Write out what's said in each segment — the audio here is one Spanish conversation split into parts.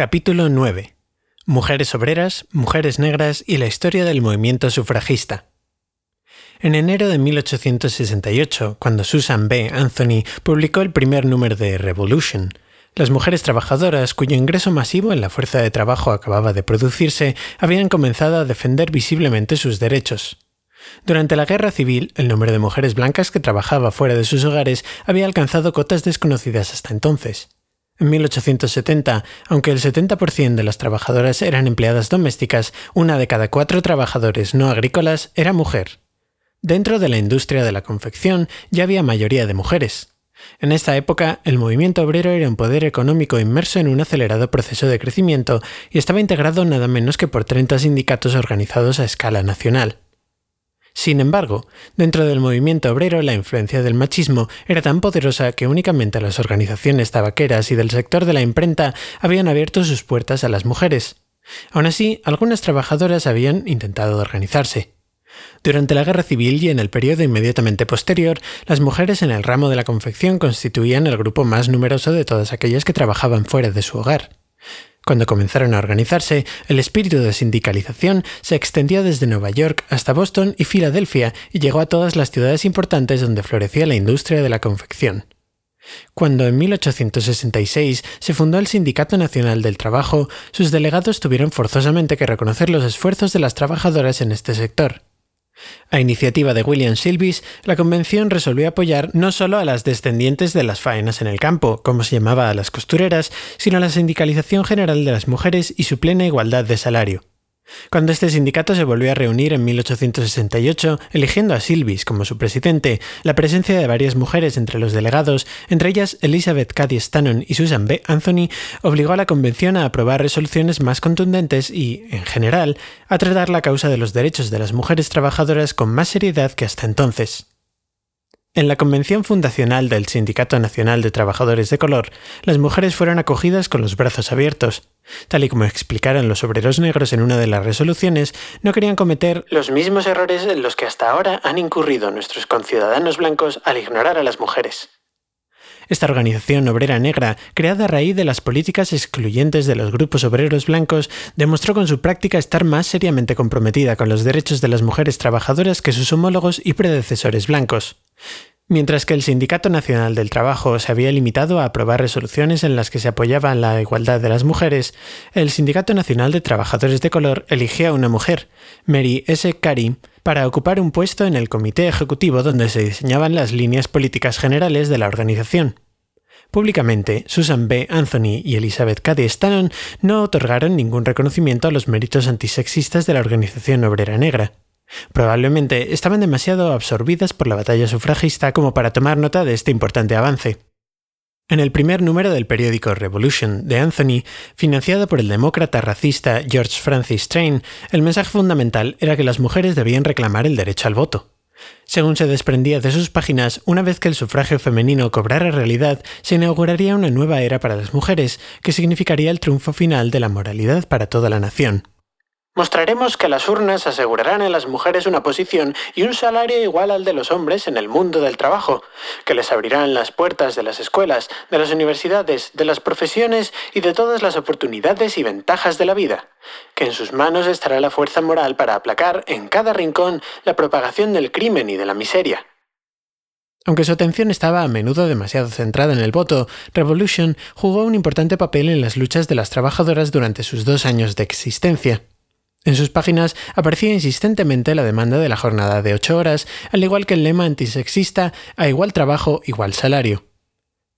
Capítulo 9. Mujeres obreras, mujeres negras y la historia del movimiento sufragista. En enero de 1868, cuando Susan B. Anthony publicó el primer número de Revolution, las mujeres trabajadoras, cuyo ingreso masivo en la fuerza de trabajo acababa de producirse, habían comenzado a defender visiblemente sus derechos. Durante la guerra civil, el número de mujeres blancas que trabajaba fuera de sus hogares había alcanzado cotas desconocidas hasta entonces. En 1870, aunque el 70% de las trabajadoras eran empleadas domésticas, una de cada cuatro trabajadores no agrícolas era mujer. Dentro de la industria de la confección ya había mayoría de mujeres. En esta época, el movimiento obrero era un poder económico inmerso en un acelerado proceso de crecimiento y estaba integrado nada menos que por 30 sindicatos organizados a escala nacional. Sin embargo, dentro del movimiento obrero la influencia del machismo era tan poderosa que únicamente las organizaciones tabaqueras y del sector de la imprenta habían abierto sus puertas a las mujeres. Aún así, algunas trabajadoras habían intentado organizarse. Durante la Guerra Civil y en el periodo inmediatamente posterior, las mujeres en el ramo de la confección constituían el grupo más numeroso de todas aquellas que trabajaban fuera de su hogar. Cuando comenzaron a organizarse, el espíritu de sindicalización se extendió desde Nueva York hasta Boston y Filadelfia y llegó a todas las ciudades importantes donde florecía la industria de la confección. Cuando en 1866 se fundó el Sindicato Nacional del Trabajo, sus delegados tuvieron forzosamente que reconocer los esfuerzos de las trabajadoras en este sector. A iniciativa de William Silvis, la convención resolvió apoyar no solo a las descendientes de las faenas en el campo, como se llamaba a las costureras, sino a la sindicalización general de las mujeres y su plena igualdad de salario. Cuando este sindicato se volvió a reunir en 1868, eligiendo a Silvis como su presidente, la presencia de varias mujeres entre los delegados, entre ellas Elizabeth Cady Stanton y Susan B. Anthony, obligó a la convención a aprobar resoluciones más contundentes y, en general, a tratar la causa de los derechos de las mujeres trabajadoras con más seriedad que hasta entonces. En la convención fundacional del Sindicato Nacional de Trabajadores de Color, las mujeres fueron acogidas con los brazos abiertos. Tal y como explicaron los obreros negros en una de las resoluciones, no querían cometer los mismos errores en los que hasta ahora han incurrido nuestros conciudadanos blancos al ignorar a las mujeres. Esta organización obrera negra, creada a raíz de las políticas excluyentes de los grupos obreros blancos, demostró con su práctica estar más seriamente comprometida con los derechos de las mujeres trabajadoras que sus homólogos y predecesores blancos. Mientras que el Sindicato Nacional del Trabajo se había limitado a aprobar resoluciones en las que se apoyaba la igualdad de las mujeres, el Sindicato Nacional de Trabajadores de Color eligió a una mujer, Mary S. Carey, para ocupar un puesto en el comité ejecutivo donde se diseñaban las líneas políticas generales de la organización. Públicamente, Susan B. Anthony y Elizabeth Cady Stanton no otorgaron ningún reconocimiento a los méritos antisexistas de la organización obrera negra. Probablemente estaban demasiado absorbidas por la batalla sufragista como para tomar nota de este importante avance. En el primer número del periódico Revolution de Anthony, financiado por el demócrata racista George Francis Train, el mensaje fundamental era que las mujeres debían reclamar el derecho al voto. Según se desprendía de sus páginas, una vez que el sufragio femenino cobrara realidad, se inauguraría una nueva era para las mujeres, que significaría el triunfo final de la moralidad para toda la nación. Mostraremos que las urnas asegurarán a las mujeres una posición y un salario igual al de los hombres en el mundo del trabajo, que les abrirán las puertas de las escuelas, de las universidades, de las profesiones y de todas las oportunidades y ventajas de la vida, que en sus manos estará la fuerza moral para aplacar en cada rincón la propagación del crimen y de la miseria. Aunque su atención estaba a menudo demasiado centrada en el voto, Revolution jugó un importante papel en las luchas de las trabajadoras durante sus dos años de existencia. En sus páginas aparecía insistentemente la demanda de la jornada de ocho horas, al igual que el lema antisexista a igual trabajo, igual salario.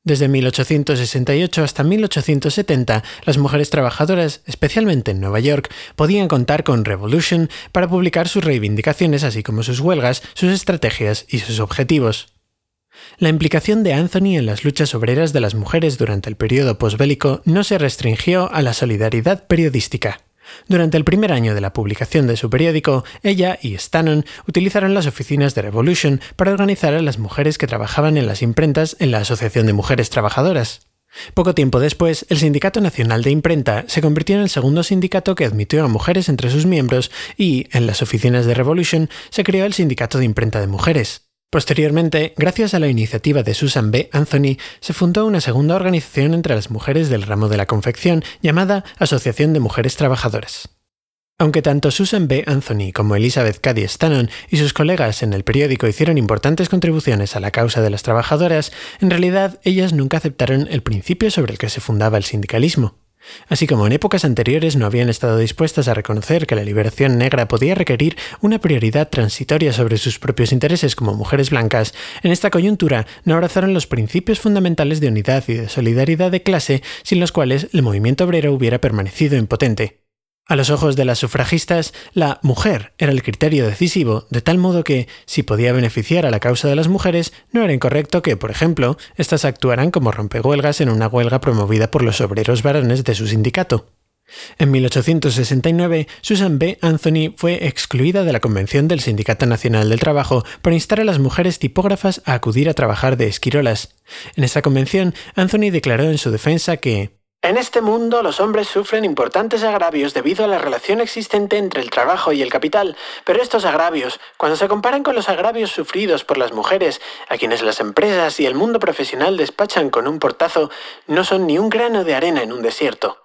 Desde 1868 hasta 1870, las mujeres trabajadoras, especialmente en Nueva York, podían contar con Revolution para publicar sus reivindicaciones, así como sus huelgas, sus estrategias y sus objetivos. La implicación de Anthony en las luchas obreras de las mujeres durante el periodo posbélico no se restringió a la solidaridad periodística. Durante el primer año de la publicación de su periódico, ella y Stannon utilizaron las oficinas de Revolution para organizar a las mujeres que trabajaban en las imprentas en la Asociación de Mujeres Trabajadoras. Poco tiempo después, el Sindicato Nacional de Imprenta se convirtió en el segundo sindicato que admitió a mujeres entre sus miembros y, en las oficinas de Revolution, se creó el Sindicato de Imprenta de Mujeres. Posteriormente, gracias a la iniciativa de Susan B. Anthony, se fundó una segunda organización entre las mujeres del ramo de la confección llamada Asociación de Mujeres Trabajadoras. Aunque tanto Susan B. Anthony como Elizabeth Cady Stanton y sus colegas en el periódico hicieron importantes contribuciones a la causa de las trabajadoras, en realidad ellas nunca aceptaron el principio sobre el que se fundaba el sindicalismo. Así como en épocas anteriores no habían estado dispuestas a reconocer que la liberación negra podía requerir una prioridad transitoria sobre sus propios intereses como mujeres blancas, en esta coyuntura no abrazaron los principios fundamentales de unidad y de solidaridad de clase sin los cuales el movimiento obrero hubiera permanecido impotente. A los ojos de las sufragistas, la mujer era el criterio decisivo, de tal modo que, si podía beneficiar a la causa de las mujeres, no era incorrecto que, por ejemplo, éstas actuaran como rompehuelgas en una huelga promovida por los obreros varones de su sindicato. En 1869, Susan B. Anthony fue excluida de la Convención del Sindicato Nacional del Trabajo por instar a las mujeres tipógrafas a acudir a trabajar de esquirolas. En esta convención, Anthony declaró en su defensa que en este mundo los hombres sufren importantes agravios debido a la relación existente entre el trabajo y el capital, pero estos agravios, cuando se comparan con los agravios sufridos por las mujeres, a quienes las empresas y el mundo profesional despachan con un portazo, no son ni un grano de arena en un desierto.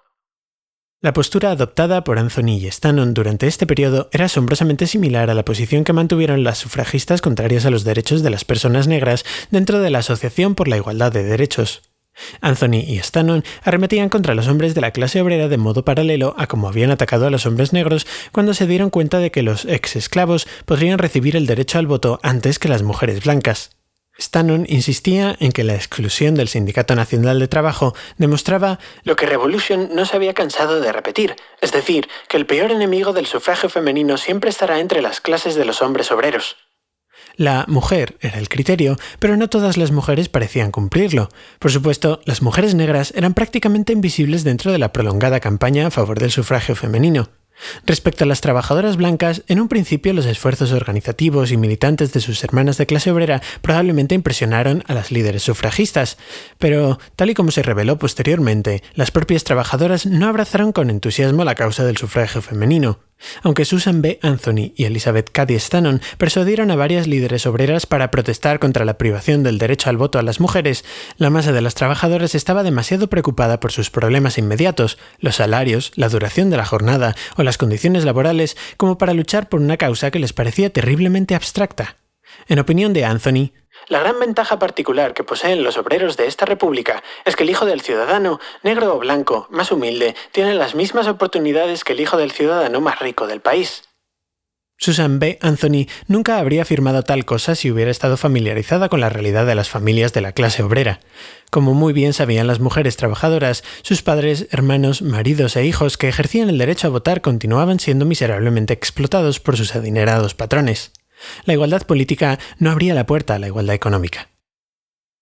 La postura adoptada por Anthony y Stannon durante este periodo era asombrosamente similar a la posición que mantuvieron las sufragistas contrarias a los derechos de las personas negras dentro de la Asociación por la Igualdad de Derechos. Anthony y Stannon arremetían contra los hombres de la clase obrera de modo paralelo a como habían atacado a los hombres negros cuando se dieron cuenta de que los ex esclavos podrían recibir el derecho al voto antes que las mujeres blancas. Stannon insistía en que la exclusión del Sindicato Nacional de Trabajo demostraba lo que Revolution no se había cansado de repetir, es decir, que el peor enemigo del sufragio femenino siempre estará entre las clases de los hombres obreros. La mujer era el criterio, pero no todas las mujeres parecían cumplirlo. Por supuesto, las mujeres negras eran prácticamente invisibles dentro de la prolongada campaña a favor del sufragio femenino. Respecto a las trabajadoras blancas, en un principio los esfuerzos organizativos y militantes de sus hermanas de clase obrera probablemente impresionaron a las líderes sufragistas, pero, tal y como se reveló posteriormente, las propias trabajadoras no abrazaron con entusiasmo la causa del sufragio femenino. Aunque Susan B. Anthony y Elizabeth Cady Stanton persuadieron a varias líderes obreras para protestar contra la privación del derecho al voto a las mujeres, la masa de las trabajadoras estaba demasiado preocupada por sus problemas inmediatos, los salarios, la duración de la jornada o las condiciones laborales, como para luchar por una causa que les parecía terriblemente abstracta. En opinión de Anthony, la gran ventaja particular que poseen los obreros de esta república es que el hijo del ciudadano, negro o blanco, más humilde, tiene las mismas oportunidades que el hijo del ciudadano más rico del país. Susan B. Anthony nunca habría afirmado tal cosa si hubiera estado familiarizada con la realidad de las familias de la clase obrera. Como muy bien sabían las mujeres trabajadoras, sus padres, hermanos, maridos e hijos que ejercían el derecho a votar continuaban siendo miserablemente explotados por sus adinerados patrones. La igualdad política no abría la puerta a la igualdad económica.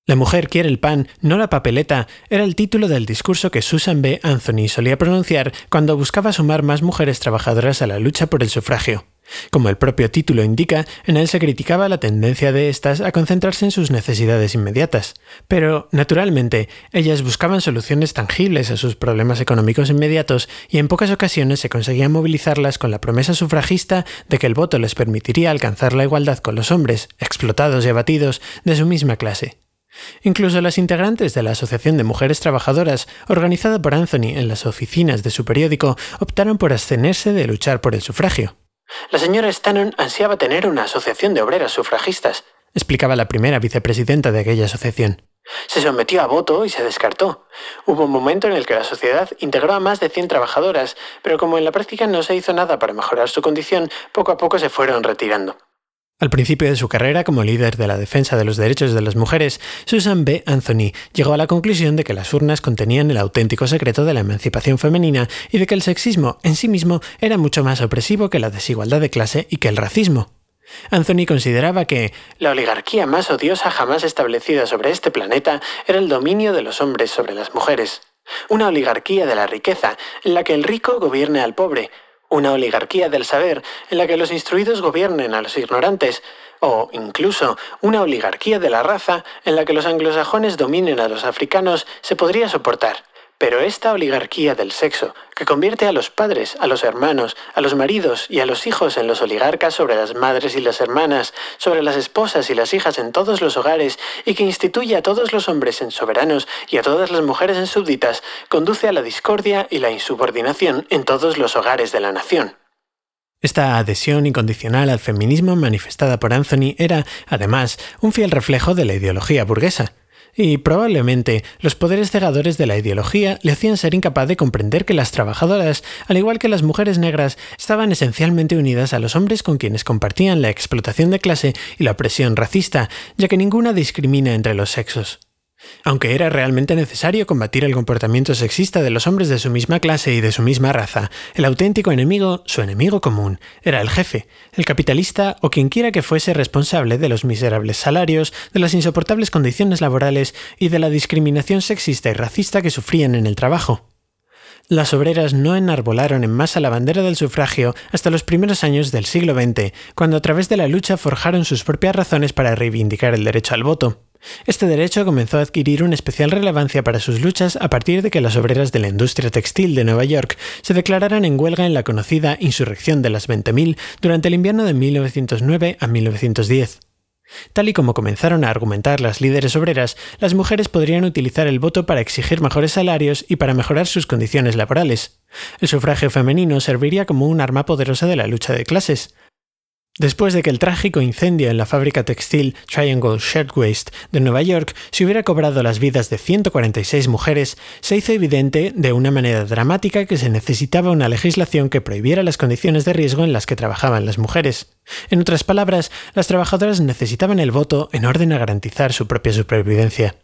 La mujer quiere el pan, no la papeleta, era el título del discurso que Susan B. Anthony solía pronunciar cuando buscaba sumar más mujeres trabajadoras a la lucha por el sufragio. Como el propio título indica, en él se criticaba la tendencia de éstas a concentrarse en sus necesidades inmediatas. Pero, naturalmente, ellas buscaban soluciones tangibles a sus problemas económicos inmediatos y en pocas ocasiones se conseguía movilizarlas con la promesa sufragista de que el voto les permitiría alcanzar la igualdad con los hombres, explotados y abatidos, de su misma clase. Incluso las integrantes de la Asociación de Mujeres Trabajadoras, organizada por Anthony en las oficinas de su periódico, optaron por abstenerse de luchar por el sufragio. La señora Stannon ansiaba tener una asociación de obreras sufragistas, explicaba la primera vicepresidenta de aquella asociación. Se sometió a voto y se descartó. Hubo un momento en el que la sociedad integró a más de 100 trabajadoras, pero como en la práctica no se hizo nada para mejorar su condición, poco a poco se fueron retirando. Al principio de su carrera como líder de la defensa de los derechos de las mujeres, Susan B. Anthony llegó a la conclusión de que las urnas contenían el auténtico secreto de la emancipación femenina y de que el sexismo en sí mismo era mucho más opresivo que la desigualdad de clase y que el racismo. Anthony consideraba que la oligarquía más odiosa jamás establecida sobre este planeta era el dominio de los hombres sobre las mujeres. Una oligarquía de la riqueza, en la que el rico gobierne al pobre, una oligarquía del saber en la que los instruidos gobiernen a los ignorantes, o incluso una oligarquía de la raza en la que los anglosajones dominen a los africanos, se podría soportar, Pero esta oligarquía del sexo, que convierte a los padres, a los hermanos, a los maridos y a los hijos en los oligarcas sobre las madres y las hermanas, sobre las esposas y las hijas en todos los hogares, y que instituye a todos los hombres en soberanos y a todas las mujeres en súbditas, conduce a la discordia y la insubordinación en todos los hogares de la nación. Esta adhesión incondicional al feminismo manifestada por Anthony era, además, un fiel reflejo de la ideología burguesa y probablemente los poderes cegadores de la ideología le hacían ser incapaz de comprender que las trabajadoras, al igual que las mujeres negras, estaban esencialmente unidas a los hombres con quienes compartían la explotación de clase y la opresión racista, ya que ninguna discrimina entre los sexos. Aunque era realmente necesario combatir el comportamiento sexista de los hombres de su misma clase y de su misma raza, el auténtico enemigo, su enemigo común, era el jefe, el capitalista o quien quiera que fuese responsable de los miserables salarios, de las insoportables condiciones laborales y de la discriminación sexista y racista que sufrían en el trabajo. Las obreras no enarbolaron en masa la bandera del sufragio hasta los primeros años del siglo XX, cuando a través de la lucha forjaron sus propias razones para reivindicar el derecho al voto. Este derecho comenzó a adquirir una especial relevancia para sus luchas a partir de que las obreras de la industria textil de Nueva York se declararan en huelga en la conocida Insurrección de las 20.000 durante el invierno de 1909 a 1910. Tal y como comenzaron a argumentar las líderes obreras, las mujeres podrían utilizar el voto para exigir mejores salarios y para mejorar sus condiciones laborales. El sufragio femenino serviría como un arma poderosa de la lucha de clases. Después de que el trágico incendio en la fábrica textil Triangle Shirtwaist de Nueva York se hubiera cobrado las vidas de 146 mujeres, se hizo evidente de una manera dramática que se necesitaba una legislación que prohibiera las condiciones de riesgo en las que trabajaban las mujeres. En otras palabras, las trabajadoras necesitaban el voto en orden a garantizar su propia supervivencia.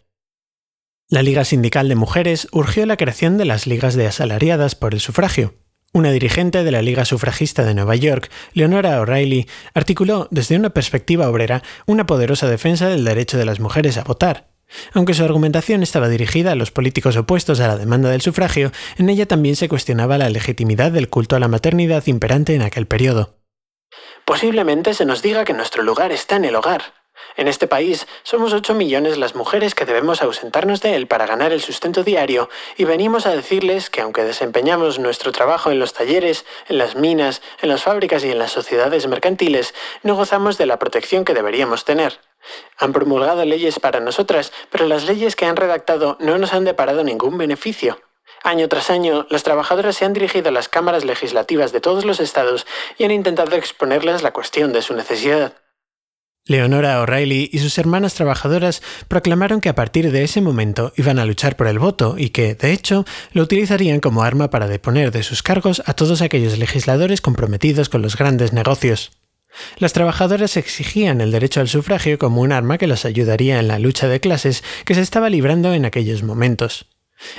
La Liga Sindical de Mujeres urgió la creación de las ligas de asalariadas por el sufragio. Una dirigente de la Liga Sufragista de Nueva York, Leonora O'Reilly, articuló desde una perspectiva obrera una poderosa defensa del derecho de las mujeres a votar. Aunque su argumentación estaba dirigida a los políticos opuestos a la demanda del sufragio, en ella también se cuestionaba la legitimidad del culto a la maternidad imperante en aquel periodo. Posiblemente se nos diga que nuestro lugar está en el hogar, en este país somos 8 millones las mujeres que debemos ausentarnos de él para ganar el sustento diario y venimos a decirles que aunque desempeñamos nuestro trabajo en los talleres, en las minas, en las fábricas y en las sociedades mercantiles, no gozamos de la protección que deberíamos tener. Han promulgado leyes para nosotras, pero las leyes que han redactado no nos han deparado ningún beneficio. Año tras año, las trabajadoras se han dirigido a las cámaras legislativas de todos los estados y han intentado exponerles la cuestión de su necesidad. Leonora O'Reilly y sus hermanas trabajadoras proclamaron que a partir de ese momento iban a luchar por el voto y que, de hecho, lo utilizarían como arma para deponer de sus cargos a todos aquellos legisladores comprometidos con los grandes negocios. Las trabajadoras exigían el derecho al sufragio como un arma que las ayudaría en la lucha de clases que se estaba librando en aquellos momentos.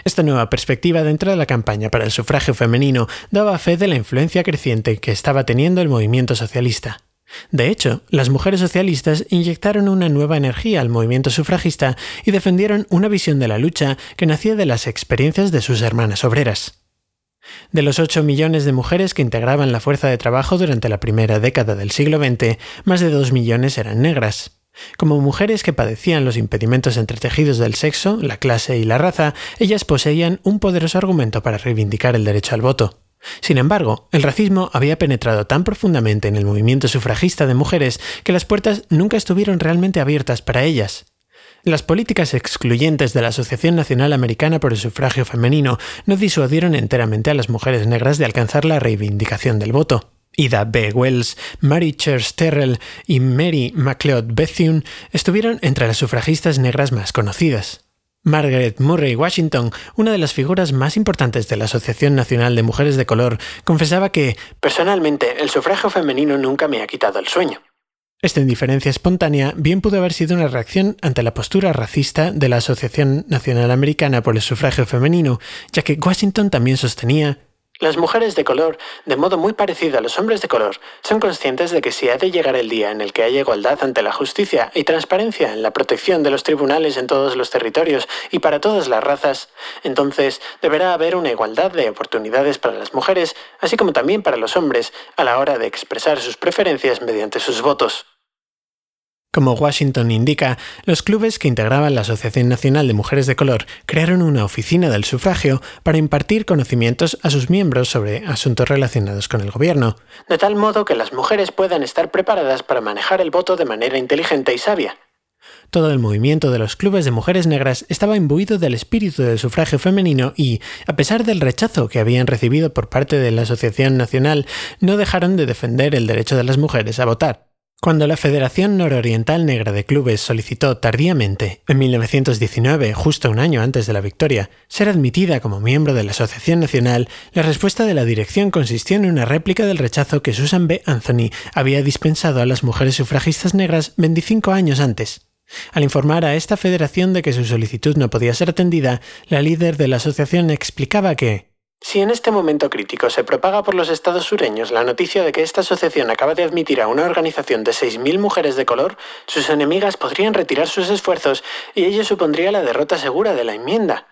Esta nueva perspectiva dentro de la campaña para el sufragio femenino daba fe de la influencia creciente que estaba teniendo el movimiento socialista. De hecho, las mujeres socialistas inyectaron una nueva energía al movimiento sufragista y defendieron una visión de la lucha que nacía de las experiencias de sus hermanas obreras. De los 8 millones de mujeres que integraban la fuerza de trabajo durante la primera década del siglo XX, más de 2 millones eran negras. Como mujeres que padecían los impedimentos entretejidos del sexo, la clase y la raza, ellas poseían un poderoso argumento para reivindicar el derecho al voto. Sin embargo, el racismo había penetrado tan profundamente en el movimiento sufragista de mujeres que las puertas nunca estuvieron realmente abiertas para ellas. Las políticas excluyentes de la Asociación Nacional Americana por el Sufragio Femenino no disuadieron enteramente a las mujeres negras de alcanzar la reivindicación del voto. Ida B. Wells, Mary Church Terrell y Mary MacLeod Bethune estuvieron entre las sufragistas negras más conocidas. Margaret Murray Washington, una de las figuras más importantes de la Asociación Nacional de Mujeres de Color, confesaba que, personalmente, el sufragio femenino nunca me ha quitado el sueño. Esta indiferencia espontánea bien pudo haber sido una reacción ante la postura racista de la Asociación Nacional Americana por el Sufragio Femenino, ya que Washington también sostenía las mujeres de color, de modo muy parecido a los hombres de color, son conscientes de que si ha de llegar el día en el que haya igualdad ante la justicia y transparencia en la protección de los tribunales en todos los territorios y para todas las razas, entonces deberá haber una igualdad de oportunidades para las mujeres, así como también para los hombres, a la hora de expresar sus preferencias mediante sus votos. Como Washington indica, los clubes que integraban la Asociación Nacional de Mujeres de Color crearon una oficina del sufragio para impartir conocimientos a sus miembros sobre asuntos relacionados con el gobierno, de tal modo que las mujeres puedan estar preparadas para manejar el voto de manera inteligente y sabia. Todo el movimiento de los clubes de mujeres negras estaba imbuido del espíritu del sufragio femenino y, a pesar del rechazo que habían recibido por parte de la Asociación Nacional, no dejaron de defender el derecho de las mujeres a votar. Cuando la Federación Nororiental Negra de Clubes solicitó tardíamente, en 1919, justo un año antes de la victoria, ser admitida como miembro de la Asociación Nacional, la respuesta de la dirección consistió en una réplica del rechazo que Susan B. Anthony había dispensado a las mujeres sufragistas negras 25 años antes. Al informar a esta federación de que su solicitud no podía ser atendida, la líder de la asociación explicaba que si en este momento crítico se propaga por los estados sureños la noticia de que esta asociación acaba de admitir a una organización de 6.000 mujeres de color, sus enemigas podrían retirar sus esfuerzos y ello supondría la derrota segura de la enmienda.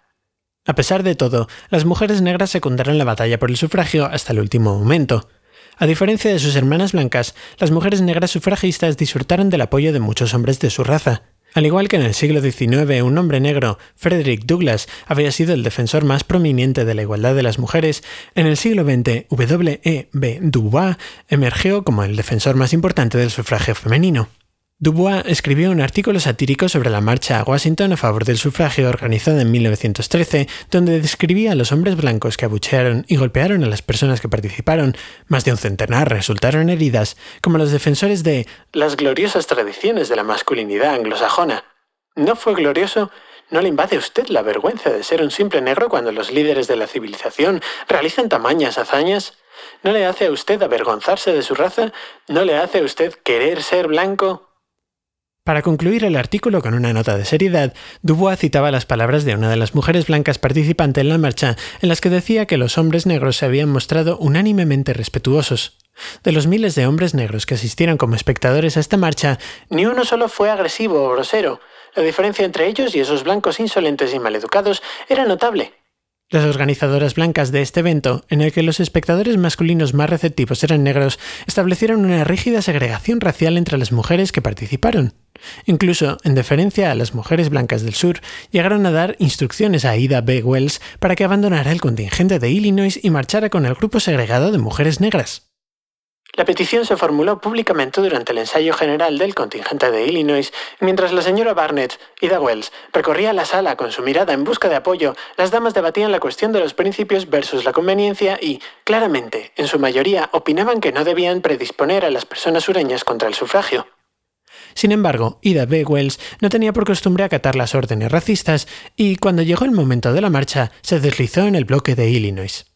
A pesar de todo, las mujeres negras secundaron la batalla por el sufragio hasta el último momento. A diferencia de sus hermanas blancas, las mujeres negras sufragistas disfrutaron del apoyo de muchos hombres de su raza. Al igual que en el siglo XIX un hombre negro, Frederick Douglass, había sido el defensor más prominente de la igualdad de las mujeres, en el siglo XX W. E. B. Du Bois emergió como el defensor más importante del sufragio femenino. Dubois escribió un artículo satírico sobre la marcha a Washington a favor del sufragio organizada en 1913, donde describía a los hombres blancos que abuchearon y golpearon a las personas que participaron, más de un centenar resultaron heridas, como los defensores de las gloriosas tradiciones de la masculinidad anglosajona. ¿No fue glorioso? ¿No le invade a usted la vergüenza de ser un simple negro cuando los líderes de la civilización realizan tamañas hazañas? ¿No le hace a usted avergonzarse de su raza? ¿No le hace a usted querer ser blanco? Para concluir el artículo con una nota de seriedad, Dubois citaba las palabras de una de las mujeres blancas participantes en la marcha, en las que decía que los hombres negros se habían mostrado unánimemente respetuosos. De los miles de hombres negros que asistieron como espectadores a esta marcha, ni uno solo fue agresivo o grosero. La diferencia entre ellos y esos blancos insolentes y maleducados era notable. Las organizadoras blancas de este evento, en el que los espectadores masculinos más receptivos eran negros, establecieron una rígida segregación racial entre las mujeres que participaron. Incluso, en deferencia a las mujeres blancas del sur, llegaron a dar instrucciones a Ida B. Wells para que abandonara el contingente de Illinois y marchara con el grupo segregado de mujeres negras. La petición se formuló públicamente durante el ensayo general del contingente de Illinois, mientras la señora Barnett, Ida Wells, recorría la sala con su mirada en busca de apoyo, las damas debatían la cuestión de los principios versus la conveniencia y, claramente, en su mayoría, opinaban que no debían predisponer a las personas sureñas contra el sufragio. Sin embargo, Ida B. Wells no tenía por costumbre acatar las órdenes racistas y, cuando llegó el momento de la marcha, se deslizó en el bloque de Illinois.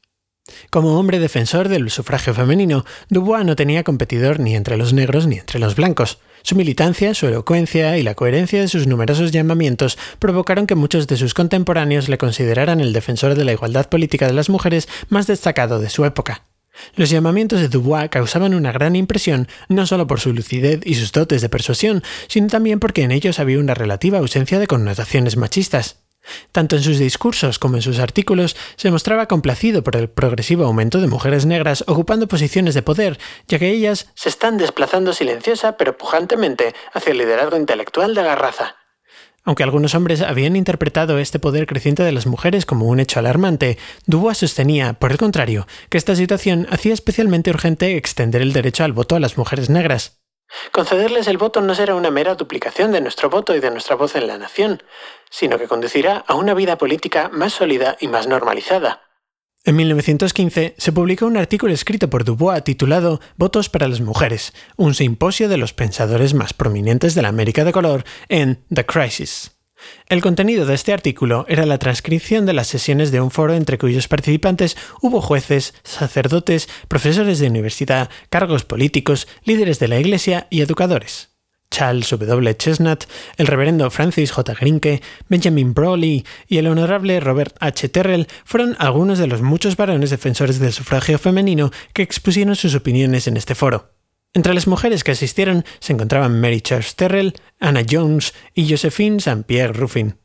Como hombre defensor del sufragio femenino, Dubois no tenía competidor ni entre los negros ni entre los blancos. Su militancia, su elocuencia y la coherencia de sus numerosos llamamientos provocaron que muchos de sus contemporáneos le consideraran el defensor de la igualdad política de las mujeres más destacado de su época. Los llamamientos de Dubois causaban una gran impresión no solo por su lucidez y sus dotes de persuasión, sino también porque en ellos había una relativa ausencia de connotaciones machistas. Tanto en sus discursos como en sus artículos se mostraba complacido por el progresivo aumento de mujeres negras ocupando posiciones de poder, ya que ellas se están desplazando silenciosa pero pujantemente hacia el liderazgo intelectual de la raza. Aunque algunos hombres habían interpretado este poder creciente de las mujeres como un hecho alarmante, Dubois sostenía, por el contrario, que esta situación hacía especialmente urgente extender el derecho al voto a las mujeres negras. Concederles el voto no será una mera duplicación de nuestro voto y de nuestra voz en la nación, sino que conducirá a una vida política más sólida y más normalizada. En 1915 se publicó un artículo escrito por Dubois titulado Votos para las Mujeres, un simposio de los pensadores más prominentes de la América de color en The Crisis. El contenido de este artículo era la transcripción de las sesiones de un foro entre cuyos participantes hubo jueces, sacerdotes, profesores de universidad, cargos políticos, líderes de la Iglesia y educadores. Charles W. Chestnut, el reverendo Francis J. Grinke, Benjamin Brawley y el honorable Robert H. Terrell fueron algunos de los muchos varones defensores del sufragio femenino que expusieron sus opiniones en este foro. Entre las mujeres que asistieron se encontraban Mary Charles Terrell, Anna Jones y Josephine St. Pierre Ruffin.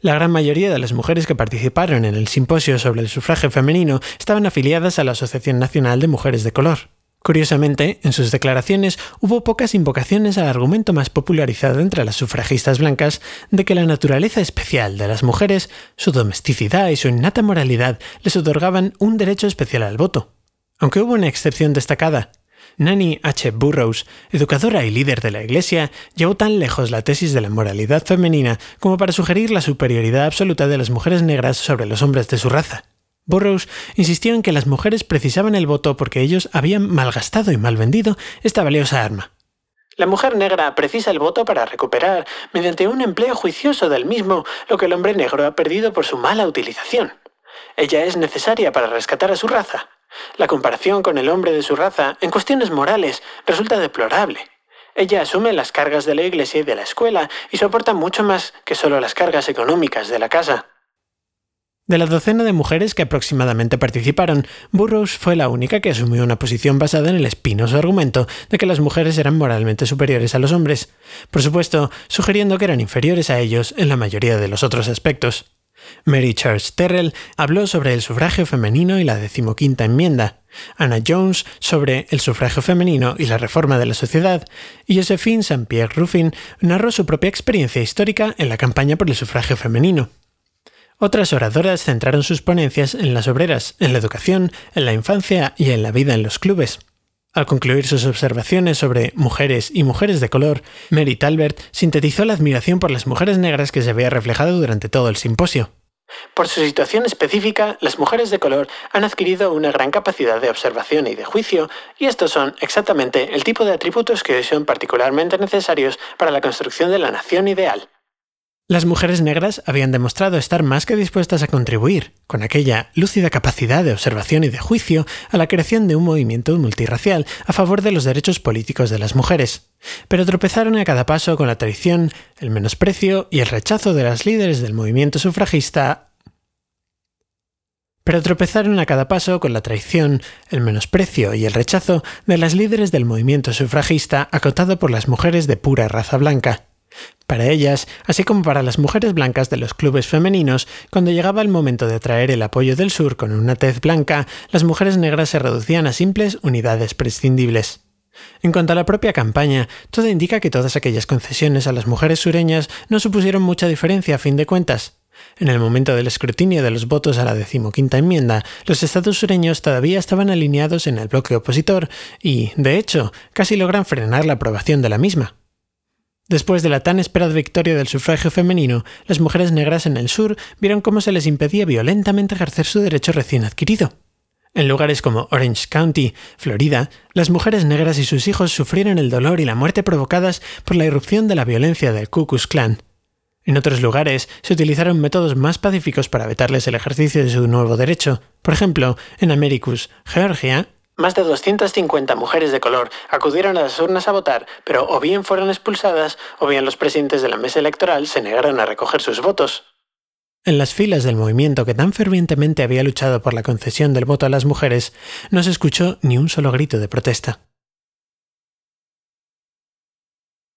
La gran mayoría de las mujeres que participaron en el simposio sobre el sufragio femenino estaban afiliadas a la Asociación Nacional de Mujeres de Color. Curiosamente, en sus declaraciones hubo pocas invocaciones al argumento más popularizado entre las sufragistas blancas de que la naturaleza especial de las mujeres, su domesticidad y su innata moralidad les otorgaban un derecho especial al voto. Aunque hubo una excepción destacada. Nanny H. Burroughs, educadora y líder de la Iglesia, llevó tan lejos la tesis de la moralidad femenina como para sugerir la superioridad absoluta de las mujeres negras sobre los hombres de su raza. Burroughs insistió en que las mujeres precisaban el voto porque ellos habían malgastado y mal vendido esta valiosa arma. La mujer negra precisa el voto para recuperar, mediante un empleo juicioso del mismo, lo que el hombre negro ha perdido por su mala utilización. Ella es necesaria para rescatar a su raza. La comparación con el hombre de su raza, en cuestiones morales, resulta deplorable. Ella asume las cargas de la iglesia y de la escuela y soporta mucho más que solo las cargas económicas de la casa. De la docena de mujeres que aproximadamente participaron, Burroughs fue la única que asumió una posición basada en el espinoso argumento de que las mujeres eran moralmente superiores a los hombres, por supuesto, sugiriendo que eran inferiores a ellos en la mayoría de los otros aspectos. Mary Charles Terrell habló sobre el sufragio femenino y la decimoquinta enmienda, Anna Jones sobre el sufragio femenino y la reforma de la sociedad, y Josephine St. Pierre Ruffin narró su propia experiencia histórica en la campaña por el sufragio femenino. Otras oradoras centraron sus ponencias en las obreras, en la educación, en la infancia y en la vida en los clubes. Al concluir sus observaciones sobre mujeres y mujeres de color, Mary Talbert sintetizó la admiración por las mujeres negras que se había reflejado durante todo el simposio. Por su situación específica, las mujeres de color han adquirido una gran capacidad de observación y de juicio, y estos son exactamente el tipo de atributos que hoy son particularmente necesarios para la construcción de la nación ideal. Las mujeres negras habían demostrado estar más que dispuestas a contribuir, con aquella lúcida capacidad de observación y de juicio, a la creación de un movimiento multirracial a favor de los derechos políticos de las mujeres. Pero tropezaron a cada paso con la traición, el menosprecio y el rechazo de las líderes del movimiento sufragista pero tropezaron a cada paso con la traición, el menosprecio y el rechazo de las líderes del movimiento sufragista acotado por las mujeres de pura raza blanca. Para ellas, así como para las mujeres blancas de los clubes femeninos, cuando llegaba el momento de atraer el apoyo del sur con una tez blanca, las mujeres negras se reducían a simples unidades prescindibles. En cuanto a la propia campaña, todo indica que todas aquellas concesiones a las mujeres sureñas no supusieron mucha diferencia a fin de cuentas. En el momento del escrutinio de los votos a la decimoquinta enmienda, los estados sureños todavía estaban alineados en el bloque opositor y, de hecho, casi logran frenar la aprobación de la misma. Después de la tan esperada victoria del sufragio femenino, las mujeres negras en el sur vieron cómo se les impedía violentamente ejercer su derecho recién adquirido. En lugares como Orange County, Florida, las mujeres negras y sus hijos sufrieron el dolor y la muerte provocadas por la irrupción de la violencia del Ku Klux Klan. En otros lugares se utilizaron métodos más pacíficos para vetarles el ejercicio de su nuevo derecho. Por ejemplo, en Americus, Georgia, más de 250 mujeres de color acudieron a las urnas a votar, pero o bien fueron expulsadas o bien los presidentes de la mesa electoral se negaron a recoger sus votos. En las filas del movimiento que tan fervientemente había luchado por la concesión del voto a las mujeres, no se escuchó ni un solo grito de protesta.